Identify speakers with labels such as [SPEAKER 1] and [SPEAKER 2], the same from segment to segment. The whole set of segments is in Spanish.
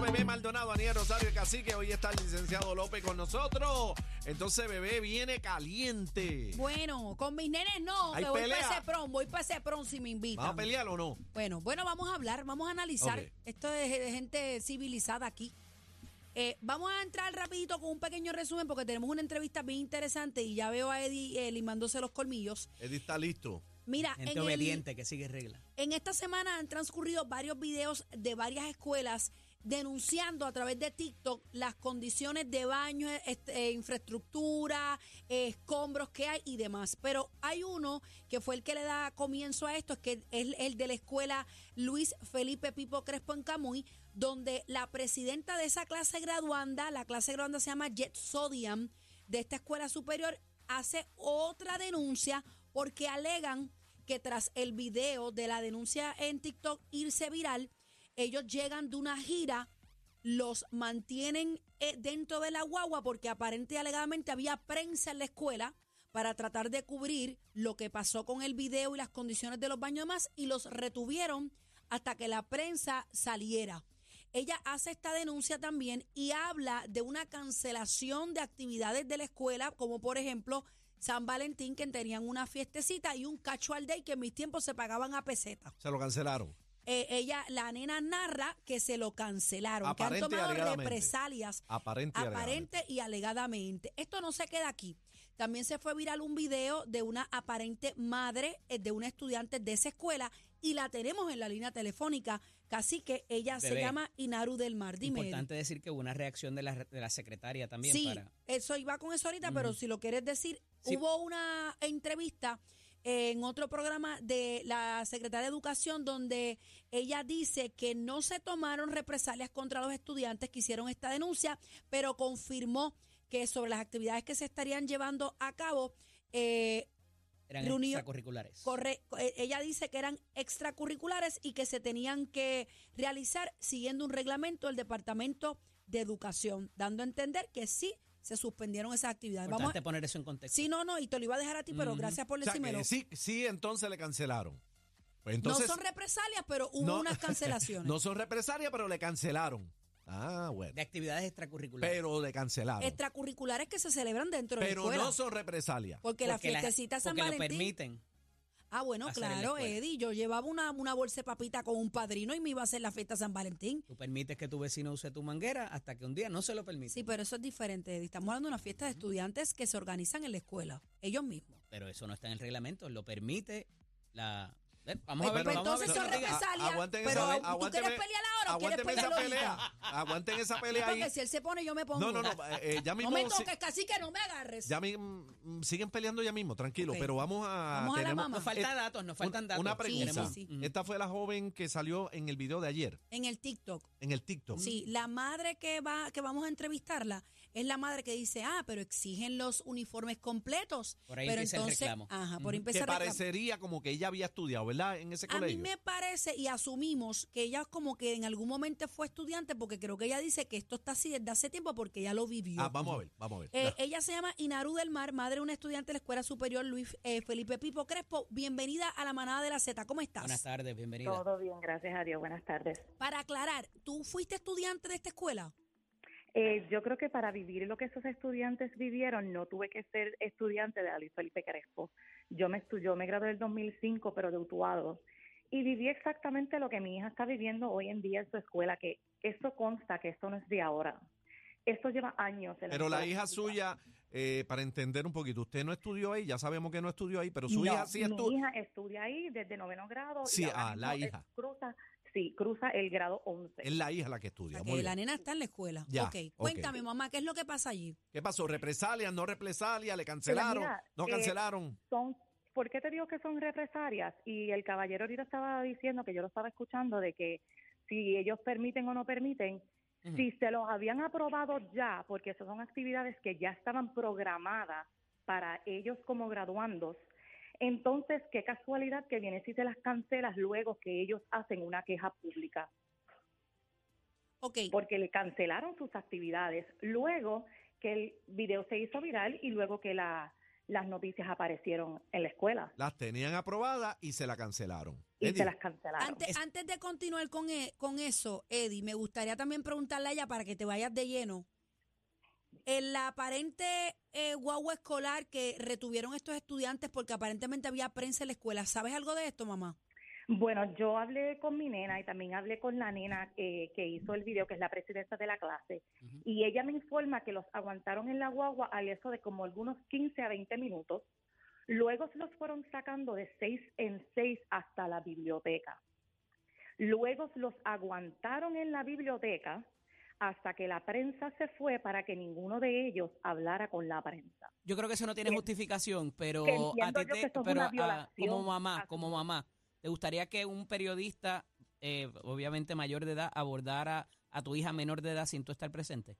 [SPEAKER 1] Bebé Maldonado, Aniel Rosario, el cacique. Hoy está el licenciado López con nosotros. Entonces, bebé viene caliente.
[SPEAKER 2] Bueno, con mis nenes no,
[SPEAKER 1] Hay
[SPEAKER 2] que voy
[SPEAKER 1] pelea.
[SPEAKER 2] para ese prom, voy para ese prom si me invitan.
[SPEAKER 1] ¿Vamos a pelear o no?
[SPEAKER 2] Bueno, bueno, vamos a hablar, vamos a analizar.
[SPEAKER 1] Ok.
[SPEAKER 2] Esto es de gente civilizada aquí. Eh, vamos a entrar rapidito con un pequeño resumen porque tenemos una entrevista bien interesante y ya veo a Eddie eh, limándose los colmillos.
[SPEAKER 1] Eddie está listo.
[SPEAKER 2] Mira,
[SPEAKER 3] Gente
[SPEAKER 2] en, el-
[SPEAKER 3] obediente que sigue reglas.
[SPEAKER 2] en esta semana han transcurrido varios videos de varias escuelas denunciando a través de TikTok las condiciones de baño, este, eh, infraestructura, eh, escombros que hay y demás. Pero hay uno que fue el que le da comienzo a esto, es que es el de la escuela Luis Felipe Pipo Crespo en Camuy, donde la presidenta de esa clase graduanda, la clase graduanda se llama Jet Sodium, de esta escuela superior, hace otra denuncia porque alegan que tras el video de la denuncia en TikTok irse viral, ellos llegan de una gira, los mantienen eh, dentro de la guagua porque aparente alegadamente había prensa en la escuela para tratar de cubrir lo que pasó con el video y las condiciones de los baños y demás y los retuvieron hasta que la prensa saliera. Ella hace esta denuncia también y habla de una cancelación de actividades de la escuela, como por ejemplo San Valentín, que tenían una fiestecita y un casual day que en mis tiempos se pagaban a peseta.
[SPEAKER 1] Se lo cancelaron.
[SPEAKER 2] Eh, ella, la nena narra que se lo cancelaron, que han tomado represalias
[SPEAKER 1] Aparente y
[SPEAKER 2] aparente y alegadamente. Esto no se queda aquí. También se fue viral un video de una aparente madre eh, de una estudiante de esa escuela y la tenemos en la línea telefónica. Casi que ella se llama Inaru del Mar. Dime.
[SPEAKER 3] Importante decir que hubo una reacción de la, de la secretaria también
[SPEAKER 2] Sí,
[SPEAKER 3] para.
[SPEAKER 2] eso iba con eso ahorita, pero si lo quieres decir,
[SPEAKER 3] Sí.
[SPEAKER 2] hubo una entrevista en otro programa de la secretaria de Educación donde ella dice que no se tomaron represalias contra los estudiantes que hicieron esta denuncia, pero confirmó que sobre las actividades que se estarían llevando a cabo, eh,
[SPEAKER 3] Eran
[SPEAKER 2] reunió-
[SPEAKER 3] extracurriculares.
[SPEAKER 2] corre, eh, ella dice que eran extracurriculares y que se tenían que realizar siguiendo un reglamento del Departamento de Educación, dando a entender que sí se suspendieron esas actividades. Vamos a-
[SPEAKER 3] poner eso en contexto.
[SPEAKER 2] Sí, no, no, y te lo iba a dejar a ti, pero gracias por
[SPEAKER 1] O sea,
[SPEAKER 2] decírmelo.
[SPEAKER 1] que sí, sí, entonces le cancelaron. Pues entonces,
[SPEAKER 2] no son represalias, pero hubo
[SPEAKER 1] no-
[SPEAKER 2] unas cancelaciones.
[SPEAKER 1] no son represalias, pero le cancelaron. Ah, bueno.
[SPEAKER 3] De actividades extracurriculares.
[SPEAKER 1] Pero le cancelaron.
[SPEAKER 2] Extracurriculares que se celebran dentro de la
[SPEAKER 1] Pero
[SPEAKER 2] escuela.
[SPEAKER 1] no son represalias.
[SPEAKER 2] porque,
[SPEAKER 3] Porque la-
[SPEAKER 2] fiestecita San
[SPEAKER 3] porque lo
[SPEAKER 2] Valentín.
[SPEAKER 3] permiten.
[SPEAKER 2] Ah, bueno, claro. Eddie. Yo llevaba una, una bolsa de papita con un padrino y me iba a hacer la fiesta San Valentín.
[SPEAKER 3] Tú permites que tu vecino use tu manguera hasta que un día no se lo permite.
[SPEAKER 2] Sí, pero eso es diferente, Eddie. Estamos hablando de una fiesta de estudiantes que se organizan en la escuela, ellos mismos.
[SPEAKER 3] Pero eso no está en el reglamento. Lo permite la. Vamos a
[SPEAKER 2] Pues,
[SPEAKER 3] ver.
[SPEAKER 2] pues,
[SPEAKER 3] vamos a ver
[SPEAKER 2] entonces son represalias.
[SPEAKER 1] aguanten
[SPEAKER 2] pero
[SPEAKER 1] esa-
[SPEAKER 2] ¿tú quieres pelear ahora o quieres
[SPEAKER 1] Aguanten esa
[SPEAKER 2] pelear
[SPEAKER 1] pelea. Aguanten esa pelea ahí.
[SPEAKER 2] Porque si él se pone, yo me pongo.
[SPEAKER 1] No, no, no. eh, eh, ya mismo.
[SPEAKER 2] No me
[SPEAKER 1] si-
[SPEAKER 2] toques, casi que no me agarres.
[SPEAKER 1] ya mi- mm, siguen peleando ya mismo, tranquilo. Pero vamos a.
[SPEAKER 2] Vamos a la mamá.
[SPEAKER 3] Nos falta
[SPEAKER 1] eh,
[SPEAKER 3] datos, nos
[SPEAKER 1] un-
[SPEAKER 3] faltan datos.
[SPEAKER 1] Una pregunta.
[SPEAKER 2] Sí, sí,
[SPEAKER 3] Ujú.
[SPEAKER 1] Esta fue la joven que salió en el video de ayer,
[SPEAKER 2] En el TikTok.
[SPEAKER 1] en el TikTok.
[SPEAKER 2] Sí, la madre que va, que vamos a entrevistarla es la madre que dice, ah, pero exigen los uniformes completos.
[SPEAKER 3] Por ahí
[SPEAKER 2] pero
[SPEAKER 3] empieza el
[SPEAKER 2] entonces,
[SPEAKER 3] reclamo.
[SPEAKER 2] ajá, por.
[SPEAKER 1] Que
[SPEAKER 2] el reclamo.
[SPEAKER 1] parecería como que ella había estudiado, ¿verdad? En ese
[SPEAKER 2] A mí
[SPEAKER 1] colegio.
[SPEAKER 2] me parece y asumimos que ella como que en algún momento fue estudiante porque creo que ella dice que esto está así desde hace tiempo porque ella lo vivió.
[SPEAKER 1] Ah, vamos a ver, vamos a ver.
[SPEAKER 2] Eh, ella se llama Inaru del Mar, madre de una estudiante de la Escuela Superior Luis eh, Felipe Pipo Crespo. Bienvenida a la manada de la Z. ¿Cómo estás?
[SPEAKER 3] Buenas tardes, bienvenida.
[SPEAKER 4] Todo bien, gracias a Dios. Buenas tardes.
[SPEAKER 2] Para aclarar, ¿tú fuiste estudiante de esta escuela?
[SPEAKER 4] Eh, yo creo que para vivir lo que esos estudiantes vivieron, no tuve que ser estudiante de Luis Felipe Crespo. Yo me, yo me gradué en el 2005, pero de Utuado. Y viví exactamente lo que mi hija está viviendo hoy en día en su escuela, que esto consta que esto no es de ahora. Esto lleva años. en
[SPEAKER 1] Pero la hija suya, eh, para entender un poquito, usted no estudió ahí, ya sabemos que no estudió ahí, pero su
[SPEAKER 4] No,
[SPEAKER 1] hija sí
[SPEAKER 4] mi
[SPEAKER 1] estudió.
[SPEAKER 4] hija estudia ahí desde noveno grado. y
[SPEAKER 1] Sí,
[SPEAKER 4] ahora
[SPEAKER 1] ah, la hija.
[SPEAKER 4] Cruza, sí, cruza el grado 11.
[SPEAKER 1] Es la hija la que estudia.
[SPEAKER 2] sea,
[SPEAKER 1] muy
[SPEAKER 2] la
[SPEAKER 1] bien.
[SPEAKER 2] nena está en la escuela.
[SPEAKER 1] Ya,
[SPEAKER 2] ok,
[SPEAKER 1] ok.
[SPEAKER 2] cuéntame, mamá, ¿qué es lo que pasa allí?
[SPEAKER 1] ¿Qué pasó? ¿Represalias, no represalias? ¿Le cancelaron?
[SPEAKER 4] mira,
[SPEAKER 1] ¿No
[SPEAKER 4] eh,
[SPEAKER 1] cancelaron?
[SPEAKER 4] son, ¿por qué te digo que son represalias? Y el caballero ahorita estaba diciendo que yo lo estaba escuchando de que si ellos permiten o no permiten, si se los habían aprobado ya, porque esas son actividades que ya estaban programadas para ellos como graduandos, entonces qué casualidad que viene si te las cancelas luego que ellos hacen una queja pública.
[SPEAKER 2] Ok,
[SPEAKER 4] porque le cancelaron sus actividades. Luego que el video se hizo viral y luego que la, las noticias aparecieron en la escuela
[SPEAKER 1] Las tenían aprobadas y se la cancelaron.
[SPEAKER 4] y
[SPEAKER 1] Eddie,
[SPEAKER 4] se las cancelaron.
[SPEAKER 2] antes, antes de continuar con, e- con eso, Eddie, me gustaría también preguntarle a ella para que te vayas de lleno. En la aparente eh, guagua escolar que retuvieron estos estudiantes porque aparentemente había prensa en la escuela, ¿sabes algo de esto, mamá?
[SPEAKER 4] Bueno, yo hablé con mi nena y también hablé con la nena eh, que hizo el video, que es la presidenta de la clase, y ella me informa que los aguantaron en la guagua a eso de como algunos 15 a 20 minutos. Luego se los fueron sacando de seis en seis hasta la biblioteca. Luego los aguantaron en la biblioteca hasta que la prensa se fue para que ninguno de ellos hablara con la prensa.
[SPEAKER 3] Yo creo que eso no tiene justificación, pero a ti te- a- como mamá, como mamá, ¿te gustaría que un periodista, eh, obviamente mayor de edad, abordara a tu hija menor de edad sin tú estar presente?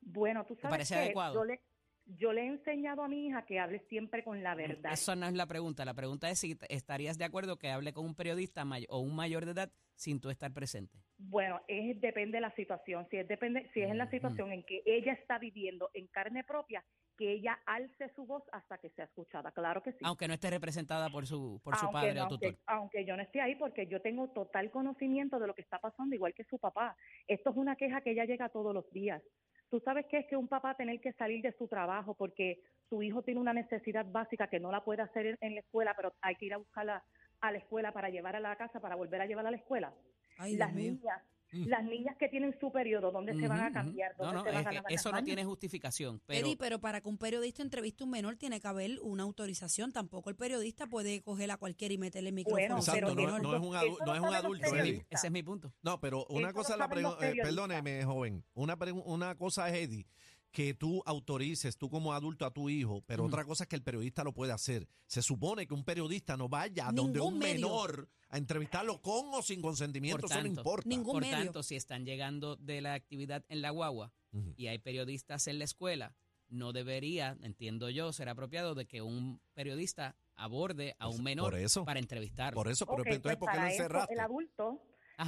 [SPEAKER 4] Bueno, tú sabes
[SPEAKER 3] parece adecuado?
[SPEAKER 4] yo le, yo le he enseñado a mi hija que hable siempre con la verdad.
[SPEAKER 3] Eso no es la pregunta. La pregunta es si estarías de acuerdo que hable con un periodista o un mayor de edad sin tú estar presente.
[SPEAKER 4] Bueno, es depende de la situación. Si es depende, si es en la
[SPEAKER 3] Ujú.
[SPEAKER 4] situación en que ella está viviendo en carne propia, que ella alce su voz hasta que sea escuchada. Claro que sí.
[SPEAKER 3] Aunque no esté representada por su, por su
[SPEAKER 4] Aunque
[SPEAKER 3] padre
[SPEAKER 4] no,
[SPEAKER 3] o tutor.
[SPEAKER 4] aunque, aunque yo no esté ahí, porque yo tengo total conocimiento de lo que está pasando, igual que su papá. Esto es una queja que ella llega todos los días. Tú sabes qué es que un papá tener que salir de su trabajo porque su hijo tiene una necesidad básica que no la puede hacer en, en la escuela, pero hay que ir a buscarla a la escuela para llevar a la casa, para volver a llevarla a la escuela.
[SPEAKER 2] Ay,
[SPEAKER 4] las
[SPEAKER 2] Dios
[SPEAKER 4] niñas,
[SPEAKER 3] Mm.
[SPEAKER 4] las niñas que tienen su periodo, ¿dónde se van a cambiar?
[SPEAKER 3] No,
[SPEAKER 4] ¿Dónde
[SPEAKER 3] no,
[SPEAKER 4] se van
[SPEAKER 3] es
[SPEAKER 4] a
[SPEAKER 3] que
[SPEAKER 4] lavar
[SPEAKER 3] eso no tiene justificación. Pero
[SPEAKER 2] Eddie, pero para que un periodista entreviste a un menor tiene que haber una autorización. Tampoco el periodista puede coger a cualquiera y meterle el micrófono.
[SPEAKER 4] Bueno,
[SPEAKER 1] Exacto,
[SPEAKER 4] pero
[SPEAKER 1] no, es un, adu- no es un adulto. Eddie.
[SPEAKER 3] ese es mi punto.
[SPEAKER 1] No, pero una
[SPEAKER 4] Eso
[SPEAKER 1] cosa la eh, perdóneme, joven. Una, una cosa es, Eddie, que tú autorices, tú como adulto, a tu hijo, pero otra cosa es que el periodista lo puede hacer. Se supone que un periodista no vaya a donde un
[SPEAKER 2] medio.
[SPEAKER 1] menor a entrevistarlo con o sin consentimiento,
[SPEAKER 3] Por
[SPEAKER 1] eso no
[SPEAKER 3] tanto,
[SPEAKER 1] importa.
[SPEAKER 2] Ningún
[SPEAKER 3] Por
[SPEAKER 2] medio.
[SPEAKER 3] tanto, si están llegando de la actividad en la guagua y hay periodistas en la escuela, no debería, entiendo yo, ser apropiado de que un periodista aborde a
[SPEAKER 1] Pues,
[SPEAKER 3] un menor
[SPEAKER 1] por eso.
[SPEAKER 3] para entrevistarlo.
[SPEAKER 1] Por eso, pero
[SPEAKER 4] Ok,
[SPEAKER 1] entonces,
[SPEAKER 4] pues
[SPEAKER 1] ¿por qué lo
[SPEAKER 4] eso
[SPEAKER 1] encerraste?
[SPEAKER 4] el adulto,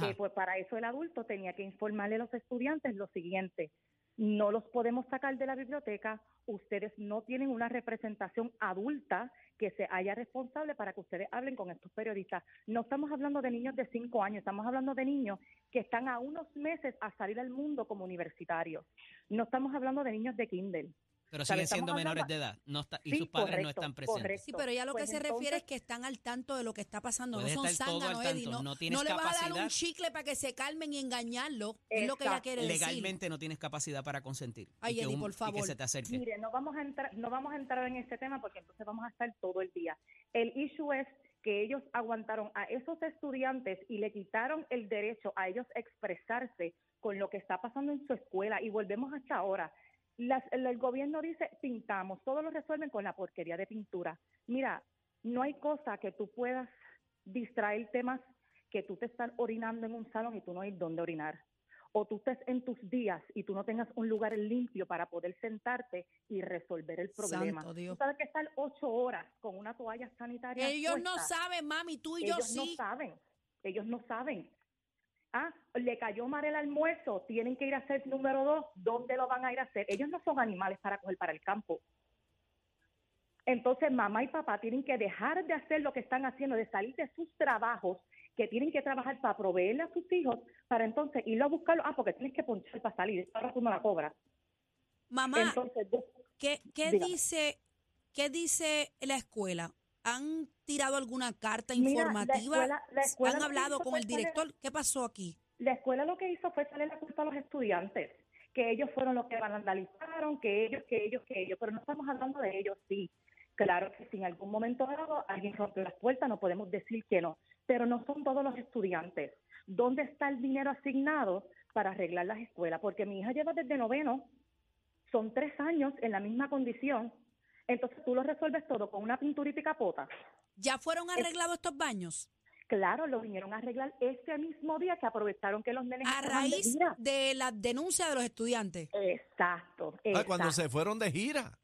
[SPEAKER 4] eh, pues para eso el adulto tenía que informarle a los estudiantes lo siguiente. No los podemos sacar de la biblioteca. Ustedes no tienen una representación adulta que se haya responsable para que ustedes hablen con estos periodistas. No estamos hablando de niños de cinco años, estamos hablando de niños que están a unos meses a salir al mundo como universitarios. No estamos hablando de niños de Kindle.
[SPEAKER 3] Pero siguen siendo menores
[SPEAKER 4] hablando-
[SPEAKER 3] de edad no está- y
[SPEAKER 4] Sí,
[SPEAKER 3] sus padres no están presentes.
[SPEAKER 4] correcto.
[SPEAKER 2] Sí, pero ella lo que
[SPEAKER 4] Pues
[SPEAKER 2] se refiere es que están al tanto de lo que está pasando.
[SPEAKER 3] Puedes
[SPEAKER 2] no son
[SPEAKER 3] estar todo al
[SPEAKER 2] zánganos, Eddie. No,
[SPEAKER 3] no tienes
[SPEAKER 2] no le vas a dar un chicle para que se calmen y engañarlo. Es lo que ella quiere decir.
[SPEAKER 3] Legalmente no tienes capacidad para consentir.
[SPEAKER 2] Ay,
[SPEAKER 3] y que
[SPEAKER 2] Eddie,
[SPEAKER 3] un-
[SPEAKER 2] por
[SPEAKER 3] Y
[SPEAKER 2] favor.
[SPEAKER 3] que se te acerque.
[SPEAKER 4] Mire, no vamos a entrar, no vamos a entrar en ese tema porque entonces vamos a estar todo el día. El issue es que ellos aguantaron a esos estudiantes y le quitaron el derecho a ellos expresarse con lo que está pasando en su escuela y volvemos hasta ahora. Las- el, gobierno dice pintamos, todo lo resuelven con la porquería de pintura. Mira, no hay cosa que tú puedas distraer temas que tú te estás orinando en un salón y tú no hay dónde orinar o tú estés en tus días y tú no tengas un lugar limpio para poder sentarte y resolver el problema.
[SPEAKER 2] Santo Dios.
[SPEAKER 4] Tú sabes que estar ocho horas con una toalla sanitaria.
[SPEAKER 2] Ellos no saben, mami, tú y yo
[SPEAKER 4] ellos no
[SPEAKER 2] sí.
[SPEAKER 4] saben. Ellos no saben. Ah, le cayó mal el almuerzo, tienen que ir a hacer número dos. ¿Dónde lo van a ir a hacer? Ellos no son animales para coger para el campo. Entonces, mamá y papá tienen que dejar de hacer lo que están haciendo, de salir de sus trabajos, que tienen que trabajar para proveerle a sus hijos, para entonces irlo a buscarlo. Ah, porque tienes que ponchar para salir, ahora tú no la cobras.
[SPEAKER 2] Mamá,
[SPEAKER 4] Entonces,
[SPEAKER 2] ¿qué, qué dice, ¿qué dice la escuela? ¿Han tirado alguna carta
[SPEAKER 4] Mira, la
[SPEAKER 2] informativa?
[SPEAKER 4] escuela- la escuela
[SPEAKER 2] ¿Han hablado con el director? ¿Qué pasó aquí?
[SPEAKER 4] la escuela lo que hizo fue echarle la culpa a los estudiantes, que ellos fueron los que vandalizaron, que ellos, que ellos, que ellos, pero no estamos hablando de ellos, sí. Claro que si en algún momento dado alguien rompió las puertas, no podemos decir que no, pero no son todos los estudiantes. ¿Dónde está el dinero asignado para arreglar las escuelas? Porque mi hija lleva desde noveno, son tres años en la misma condición, entonces tú lo resuelves todo con una pinturita y capota.
[SPEAKER 2] ¿Ya fueron arreglados estos baños?
[SPEAKER 4] Claro, lo vinieron a arreglar ese mismo día que aprovecharon que los nenes
[SPEAKER 2] A
[SPEAKER 4] de
[SPEAKER 2] raíz
[SPEAKER 4] gira.
[SPEAKER 2] de la denuncia de los estudiantes.
[SPEAKER 4] Exacto,
[SPEAKER 1] Ah, cuando se fueron de gira.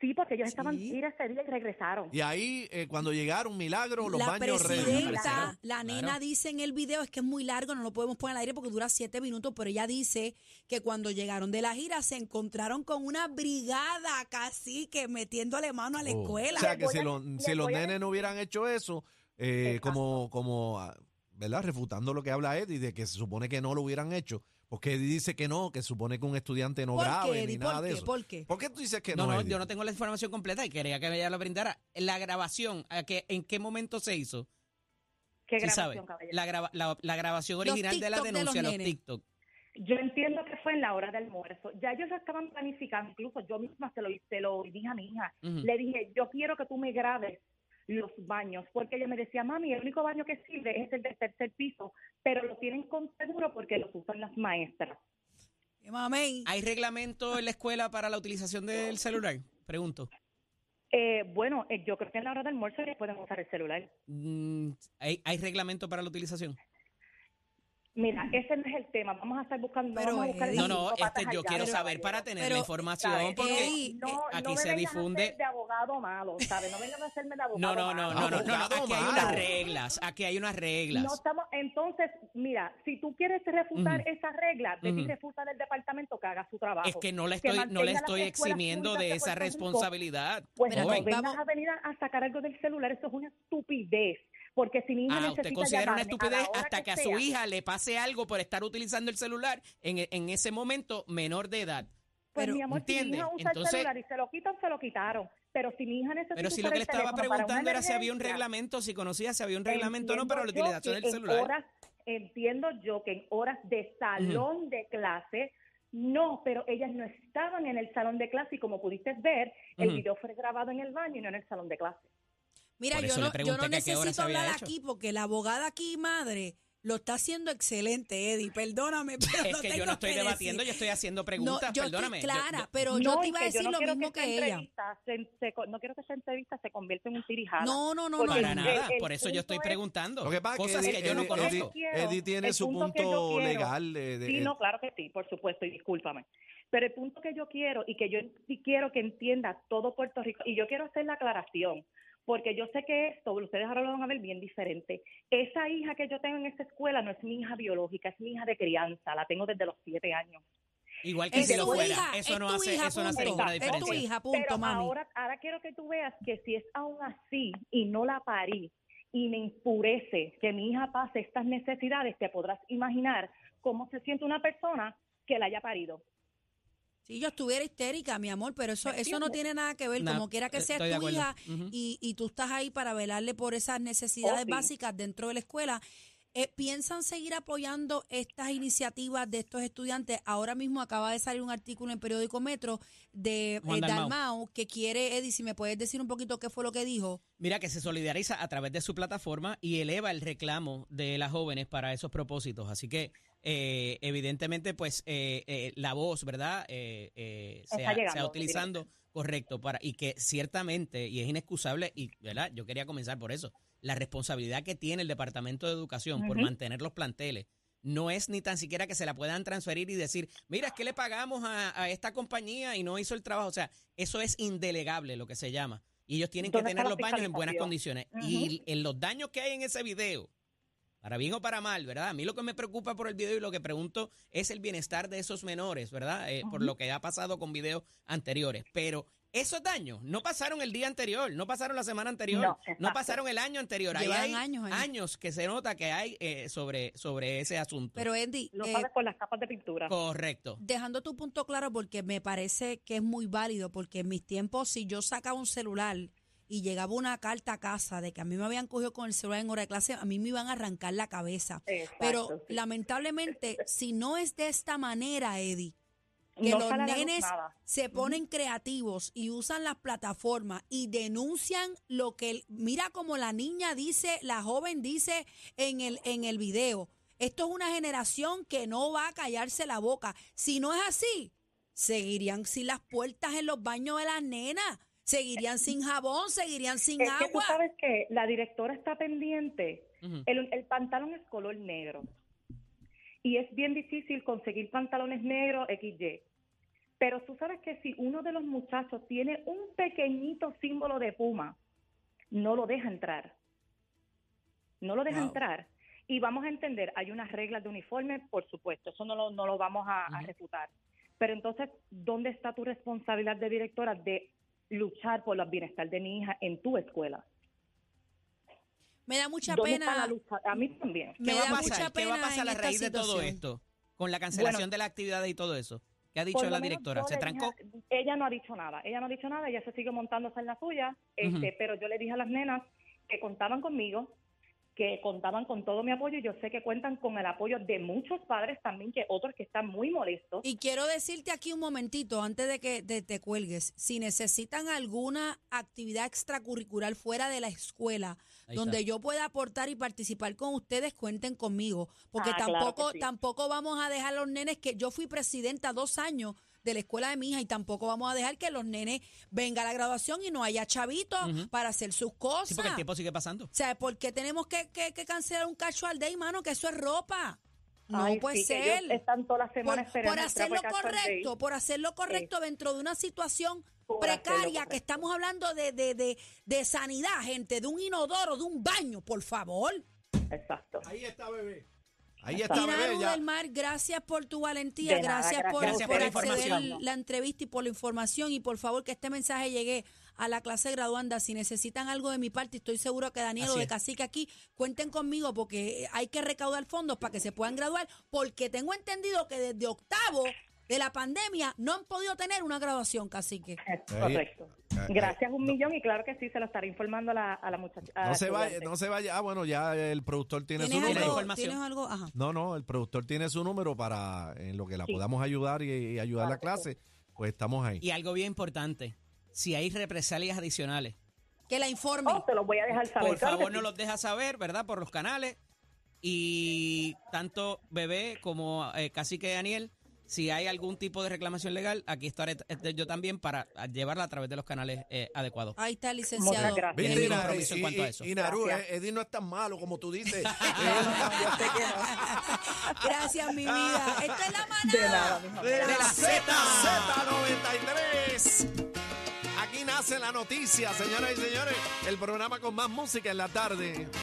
[SPEAKER 4] Sí, porque ellos estaban
[SPEAKER 2] Sí.
[SPEAKER 4] ir ese día y regresaron.
[SPEAKER 1] Y ahí, eh, cuando llegaron, milagro, los
[SPEAKER 2] la
[SPEAKER 1] baños ready.
[SPEAKER 2] presidenta, la
[SPEAKER 3] Claro.
[SPEAKER 2] nena dice en el video, es que es muy largo, no lo podemos poner al aire porque dura siete minutos, pero ella dice que cuando llegaron de la gira se encontraron con una brigada casi que metiéndole mano a la
[SPEAKER 1] Oh.
[SPEAKER 2] escuela.
[SPEAKER 1] O sea, que
[SPEAKER 4] voy
[SPEAKER 1] si,
[SPEAKER 4] a-
[SPEAKER 1] los-
[SPEAKER 4] les
[SPEAKER 1] si los
[SPEAKER 4] voy a
[SPEAKER 1] nenes no hubieran hecho eso, eh,
[SPEAKER 4] Exacto.
[SPEAKER 1] como, como, ah, ¿verdad? Refutando lo que habla Eddie, de que se supone que no lo hubieran hecho. Porque dice que no, que supone que un estudiante no
[SPEAKER 2] ¿Por
[SPEAKER 1] grave
[SPEAKER 2] qué,
[SPEAKER 1] ni
[SPEAKER 2] Eddie?
[SPEAKER 1] nada
[SPEAKER 2] ¿Por
[SPEAKER 1] de
[SPEAKER 2] qué?
[SPEAKER 1] eso.
[SPEAKER 2] ¿Por qué?
[SPEAKER 1] ¿Por qué tú dices que
[SPEAKER 3] No,
[SPEAKER 1] no,
[SPEAKER 3] no,
[SPEAKER 1] Eddie?
[SPEAKER 3] yo no tengo la información completa y quería que ella lo brindara. La grabación, ¿a qué, ¿en qué momento se hizo?
[SPEAKER 4] ¿Qué
[SPEAKER 3] Sí sabe.
[SPEAKER 4] grabación, caballero?
[SPEAKER 3] La, graba- la, la grabación original de la
[SPEAKER 2] TikTok de los
[SPEAKER 3] denuncia, los,
[SPEAKER 2] nenes.
[SPEAKER 3] TikTok.
[SPEAKER 4] Yo entiendo que fue en la hora del almuerzo. Ya ellos lo estaban planificando, incluso yo misma se lo, se lo dije a mi hija.
[SPEAKER 3] Ujú.
[SPEAKER 4] Le dije, yo quiero que tú me grabes los baños, porque ella me decía, mami, el único baño que sirve es el del tercer piso, pero lo tienen con seguro porque los usan las maestras.
[SPEAKER 2] Eh, Mamey.
[SPEAKER 3] ¿Hay reglamento en la escuela para la utilización del celular? Pregunto.
[SPEAKER 4] Eh, bueno, eh, yo creo que en la hora del almuerzo ya pueden usar el celular.
[SPEAKER 3] Mm, ¿Hay, ¿Hay reglamento para la utilización?
[SPEAKER 4] Mira, ese no es el tema. Vamos a estar buscando.
[SPEAKER 2] Pero,
[SPEAKER 4] vamos a buscar
[SPEAKER 2] Eddie.
[SPEAKER 4] las
[SPEAKER 3] No, no, este, yo quiero saber para tener
[SPEAKER 2] Pero,
[SPEAKER 3] la información
[SPEAKER 4] ¿sabes?
[SPEAKER 3] porque
[SPEAKER 4] no,
[SPEAKER 3] eh,
[SPEAKER 4] no
[SPEAKER 3] aquí
[SPEAKER 4] me
[SPEAKER 3] se
[SPEAKER 4] vengas a
[SPEAKER 3] difunde...
[SPEAKER 4] hacer de abogado malo, ¿sabes? No vengas a hacerme de abogado
[SPEAKER 3] No, no, no,
[SPEAKER 4] malo.
[SPEAKER 3] no, no, no, no, aquí hay unas reglas, aquí hay unas reglas.
[SPEAKER 4] No estamos, entonces, mira, si tú quieres refutar
[SPEAKER 3] Ujú.
[SPEAKER 4] esa regla, ve y
[SPEAKER 3] Ujú.
[SPEAKER 4] refuta del departamento que haga su trabajo.
[SPEAKER 3] Es que no le estoy, no le estoy eximiendo de
[SPEAKER 4] de
[SPEAKER 3] esa responsabilidad.
[SPEAKER 4] Pues no vengas a venir a, a sacar algo del celular, eso es una estupidez. Porque si mi hija
[SPEAKER 3] Ah,
[SPEAKER 4] necesita
[SPEAKER 3] usted considera una estupidez hasta que a su
[SPEAKER 4] sea,
[SPEAKER 3] hija le pase algo por estar utilizando el celular en, en ese momento menor de edad.
[SPEAKER 4] Pues
[SPEAKER 2] Pero,
[SPEAKER 4] mi amor, si mi
[SPEAKER 3] ¿entiende?
[SPEAKER 4] hija usa
[SPEAKER 3] Entonces-
[SPEAKER 4] el celular y se lo quitan, se lo quitaron. Pero si mi hija necesita
[SPEAKER 3] Pero si lo que le
[SPEAKER 4] el
[SPEAKER 3] estaba preguntando era si había un reglamento, si conocía si había un reglamento o no para la utilización del
[SPEAKER 4] que
[SPEAKER 3] celular.
[SPEAKER 4] horas- entiendo yo que en horas de salón de clase, no, pero ellas no estaban en el salón de clase y como pudiste ver, el
[SPEAKER 3] Ujú.
[SPEAKER 4] video fue grabado en el baño y no en el salón de clase.
[SPEAKER 2] Mira, yo no, yo no necesito hablar
[SPEAKER 3] hecho.
[SPEAKER 2] aquí porque la abogada aquí, madre, lo está haciendo excelente, Eddie. Perdóname, pero
[SPEAKER 3] Es
[SPEAKER 2] lo
[SPEAKER 3] que yo no estoy debatiendo, yo estoy haciendo
[SPEAKER 2] No,
[SPEAKER 3] preguntas,
[SPEAKER 2] yo
[SPEAKER 3] perdóname.
[SPEAKER 2] estoy clara,
[SPEAKER 3] yo-
[SPEAKER 2] pero
[SPEAKER 4] no,
[SPEAKER 2] yo te
[SPEAKER 4] y
[SPEAKER 2] iba a decir
[SPEAKER 4] no
[SPEAKER 2] lo mismo
[SPEAKER 4] que,
[SPEAKER 2] que ella.
[SPEAKER 4] entrevista se- se co- no quiero que esta entrevista se convierta en un tirijala.
[SPEAKER 2] No, no, no, no.
[SPEAKER 3] para
[SPEAKER 2] no.
[SPEAKER 3] nada,
[SPEAKER 4] el- el
[SPEAKER 3] por eso yo estoy preguntando.
[SPEAKER 1] Lo que pasa es
[SPEAKER 3] cosas
[SPEAKER 1] que
[SPEAKER 3] yo no conozco.
[SPEAKER 1] Eddie- Eddie tiene su
[SPEAKER 4] punto
[SPEAKER 1] legal. de- de-
[SPEAKER 4] Sí, no, claro que sí, por supuesto, y discúlpame. Pero el punto que yo quiero y que yo sí quiero que entienda todo Puerto Rico, y yo quiero hacer la aclaración, porque yo sé que esto, ustedes ahora lo van a ver bien diferente. Esa hija que yo tengo en esa escuela no es mi hija biológica, es mi hija de crianza, la tengo desde los siete años.
[SPEAKER 3] Igual que
[SPEAKER 2] Es
[SPEAKER 3] si lo fuera.
[SPEAKER 2] hija,
[SPEAKER 3] eso
[SPEAKER 2] es
[SPEAKER 3] no
[SPEAKER 2] tu
[SPEAKER 3] hace,
[SPEAKER 2] hija,
[SPEAKER 3] eso no hace ninguna
[SPEAKER 2] Es tu
[SPEAKER 3] diferencia.
[SPEAKER 2] hija, punto,
[SPEAKER 4] Pero
[SPEAKER 2] mami.
[SPEAKER 4] ahora, ahora quiero que tú veas que si es aún así y no la parí y me enfurece que mi hija pase estas necesidades, te podrás imaginar cómo se siente una persona que la haya parido.
[SPEAKER 2] Si yo estuviera histérica, mi amor, pero eso,
[SPEAKER 4] ¿Me
[SPEAKER 2] eso no tiene nada que ver, como quiera que
[SPEAKER 3] eh,
[SPEAKER 2] sea tu hija y, y tú estás ahí para velarle por esas necesidades
[SPEAKER 4] Oh, sí.
[SPEAKER 2] básicas dentro de la escuela. Eh, ¿Piensan seguir apoyando estas iniciativas de estos estudiantes? Ahora mismo acaba de salir un artículo en Periódico Metro de eh,
[SPEAKER 3] Dalmau.
[SPEAKER 2] Dalmau que quiere, Eddie, si me puedes decir un poquito qué fue lo que dijo.
[SPEAKER 3] Mira que se solidariza a través de su plataforma y eleva el reclamo de las jóvenes para esos propósitos. Así que, eh, evidentemente, pues eh, eh, la voz, ¿verdad? Eh, eh, se,
[SPEAKER 4] Está
[SPEAKER 3] ha- se
[SPEAKER 4] llegando,
[SPEAKER 3] ha utilizando correcto para y que ciertamente y es inexcusable y, ¿verdad? Yo quería comenzar por eso. La responsabilidad que tiene el Departamento de Educación por mantener los planteles no es ni tan siquiera que se la puedan transferir y decir, mira, es que le pagamos a, a esta compañía y no hizo el trabajo. O sea, eso es indelegable, lo que se llama. Y ellos tienen que
[SPEAKER 4] ¿Dónde
[SPEAKER 3] tener los baños en buenas condiciones. Y en los daños que hay en ese video, para bien o para mal, ¿verdad? A mí lo que me preocupa por el video y lo que pregunto es el bienestar de esos menores, ¿verdad? Eh, Por lo que ha pasado con videos anteriores. Pero esos daños no pasaron el día anterior, no pasaron la semana anterior,
[SPEAKER 4] No,
[SPEAKER 3] pasaron el año anterior. Ahí hay
[SPEAKER 2] años
[SPEAKER 3] que se nota que hay eh, sobre, sobre ese asunto.
[SPEAKER 2] Pero, Eddie,
[SPEAKER 4] Lo
[SPEAKER 2] eh,
[SPEAKER 4] sabes con las capas de pintura.
[SPEAKER 3] Correcto.
[SPEAKER 2] dejando tu punto claro, porque me parece que es muy válido, porque en mis tiempos, si yo sacaba un celular y llegaba una carta a casa de que a mí me habían cogido con el celular en hora de clase, a mí me iban a arrancar la cabeza.
[SPEAKER 4] Exacto,
[SPEAKER 2] Pero
[SPEAKER 4] sí.
[SPEAKER 2] lamentablemente, si no es de esta manera, Eddie, que
[SPEAKER 4] No
[SPEAKER 2] los nenes se ponen creativos y usan las plataformas y denuncian lo que el- mira como la niña dice, la joven dice en el en el video. Esto es una generación que no va a callarse la boca. Si no es así, seguirían sin las puertas en los baños de las nenas, seguirían sin jabón, seguirían sin
[SPEAKER 4] Es que tú
[SPEAKER 2] agua.
[SPEAKER 4] sabes que la directora está pendiente. El, el pantalón es color negro. Y es bien difícil conseguir pantalones negros XY. Pero tú sabes que si uno de los muchachos tiene un pequeñito símbolo de puma, no lo deja entrar. No lo deja
[SPEAKER 1] Wow.
[SPEAKER 4] entrar. Y vamos a entender, hay unas reglas de uniforme, por supuesto, eso no lo, no lo vamos a, refutar. Pero entonces, ¿dónde está tu responsabilidad de directora de luchar por el bienestar de mi hija en tu escuela?
[SPEAKER 2] Me da mucha
[SPEAKER 4] ¿Dónde está
[SPEAKER 2] pena.
[SPEAKER 4] la lucha? A mí también.
[SPEAKER 2] Me
[SPEAKER 3] ¿Qué va
[SPEAKER 2] da
[SPEAKER 3] a pasar?
[SPEAKER 2] mucha
[SPEAKER 3] ¿Qué va a
[SPEAKER 2] pena
[SPEAKER 3] pasar a raíz de todo esto? Con la cancelación
[SPEAKER 4] Bueno.
[SPEAKER 3] de las actividades y todo eso. ¿Qué ha dicho la directora? ¿Se trancó?
[SPEAKER 4] dije- ella no ha dicho nada, ella no ha dicho nada, ella se sigue montándose en la suya, este, pero yo le dije a las nenas que contaban conmigo, que contaban con todo mi apoyo y yo sé que cuentan con el apoyo de muchos padres también, que otros que están muy molestos.
[SPEAKER 2] Y quiero decirte aquí un momentito, antes de que te, te cuelgues, si necesitan alguna actividad extracurricular fuera de la escuela, donde yo pueda aportar y participar con ustedes, cuenten conmigo, porque
[SPEAKER 4] Ah,
[SPEAKER 2] tampoco,
[SPEAKER 4] sí.
[SPEAKER 2] tampoco vamos a dejar a los nenes que yo fui presidenta dos años de la escuela de mi hija y tampoco vamos a dejar que los nenes venga a la graduación y no haya chavitos para hacer sus cosas.
[SPEAKER 3] Sí, porque el tiempo sigue pasando.
[SPEAKER 2] O sea, ¿por qué tenemos que, que, que cancelar un casual day, mano? Que eso es ropa. No
[SPEAKER 4] Ay,
[SPEAKER 2] puede
[SPEAKER 4] sí,
[SPEAKER 2] ser.
[SPEAKER 4] ellos están todas las
[SPEAKER 2] Por,
[SPEAKER 4] semanas esperando
[SPEAKER 2] por
[SPEAKER 4] el
[SPEAKER 2] hacer lo correcto, por hacer lo correcto dentro de una situación
[SPEAKER 4] Por
[SPEAKER 2] precaria que estamos hablando de, de, de, de sanidad, gente, de un inodoro, de un baño, por favor.
[SPEAKER 4] Exacto.
[SPEAKER 1] Ahí está, bebé. Ahí
[SPEAKER 4] Está
[SPEAKER 1] bebé. Ya.
[SPEAKER 2] del Mar, gracias por tu valentía,
[SPEAKER 4] nada,
[SPEAKER 2] gracias, por,
[SPEAKER 3] gracias
[SPEAKER 2] por
[SPEAKER 3] por la
[SPEAKER 2] acceder la entrevista y por la información y por favor que este mensaje llegue a la clase graduanda. Si necesitan algo de mi parte, estoy seguro que Daniel o de. Cacique aquí cuenten conmigo porque hay que recaudar fondos para que se puedan graduar porque tengo entendido que desde octavo de la pandemia no han podido tener una graduación, Cacique.
[SPEAKER 4] Correcto.
[SPEAKER 1] ahí-
[SPEAKER 4] Gracias un millón y claro que sí, se lo estaré informando a la, a la muchacha. a
[SPEAKER 1] No
[SPEAKER 4] la
[SPEAKER 1] se vaya, no se vaya. Ah, bueno, ya el productor tiene su
[SPEAKER 2] ¿Tienes
[SPEAKER 3] número.
[SPEAKER 2] algo?
[SPEAKER 3] Información.
[SPEAKER 2] ¿Tienes algo? Ajá.
[SPEAKER 1] No, no, el productor tiene su número para en lo que la
[SPEAKER 4] Sí.
[SPEAKER 1] podamos ayudar y, y ayudar a la clase. Pues estamos ahí.
[SPEAKER 3] Y algo bien importante, si hay represalias adicionales,
[SPEAKER 2] Que la informe.
[SPEAKER 4] Oh, te lo voy a dejar saber.
[SPEAKER 3] por favor nos los deja saber, ¿verdad? Por los canales. Y tanto Bebé como eh, Cacique Daniel, si hay algún tipo de reclamación legal, aquí estaré eh, yo también para llevarla a través de los canales eh, adecuados.
[SPEAKER 2] Ahí está el
[SPEAKER 4] Muchas
[SPEAKER 2] licenciado.
[SPEAKER 4] gracias.
[SPEAKER 3] Tiene
[SPEAKER 1] ¿Viste,
[SPEAKER 3] mi
[SPEAKER 1] Ina-
[SPEAKER 3] compromiso en
[SPEAKER 1] y-
[SPEAKER 3] cuanto a
[SPEAKER 1] y-
[SPEAKER 3] eso.
[SPEAKER 1] y Naru, eh, Eddie no es tan malo como tú dices.
[SPEAKER 2] Gracias, mi vida. Esto es la manada.
[SPEAKER 4] De amor.
[SPEAKER 1] de la
[SPEAKER 3] la Z.
[SPEAKER 1] Z93. Aquí nace la noticia, señoras y señores. El programa con más música en la tarde.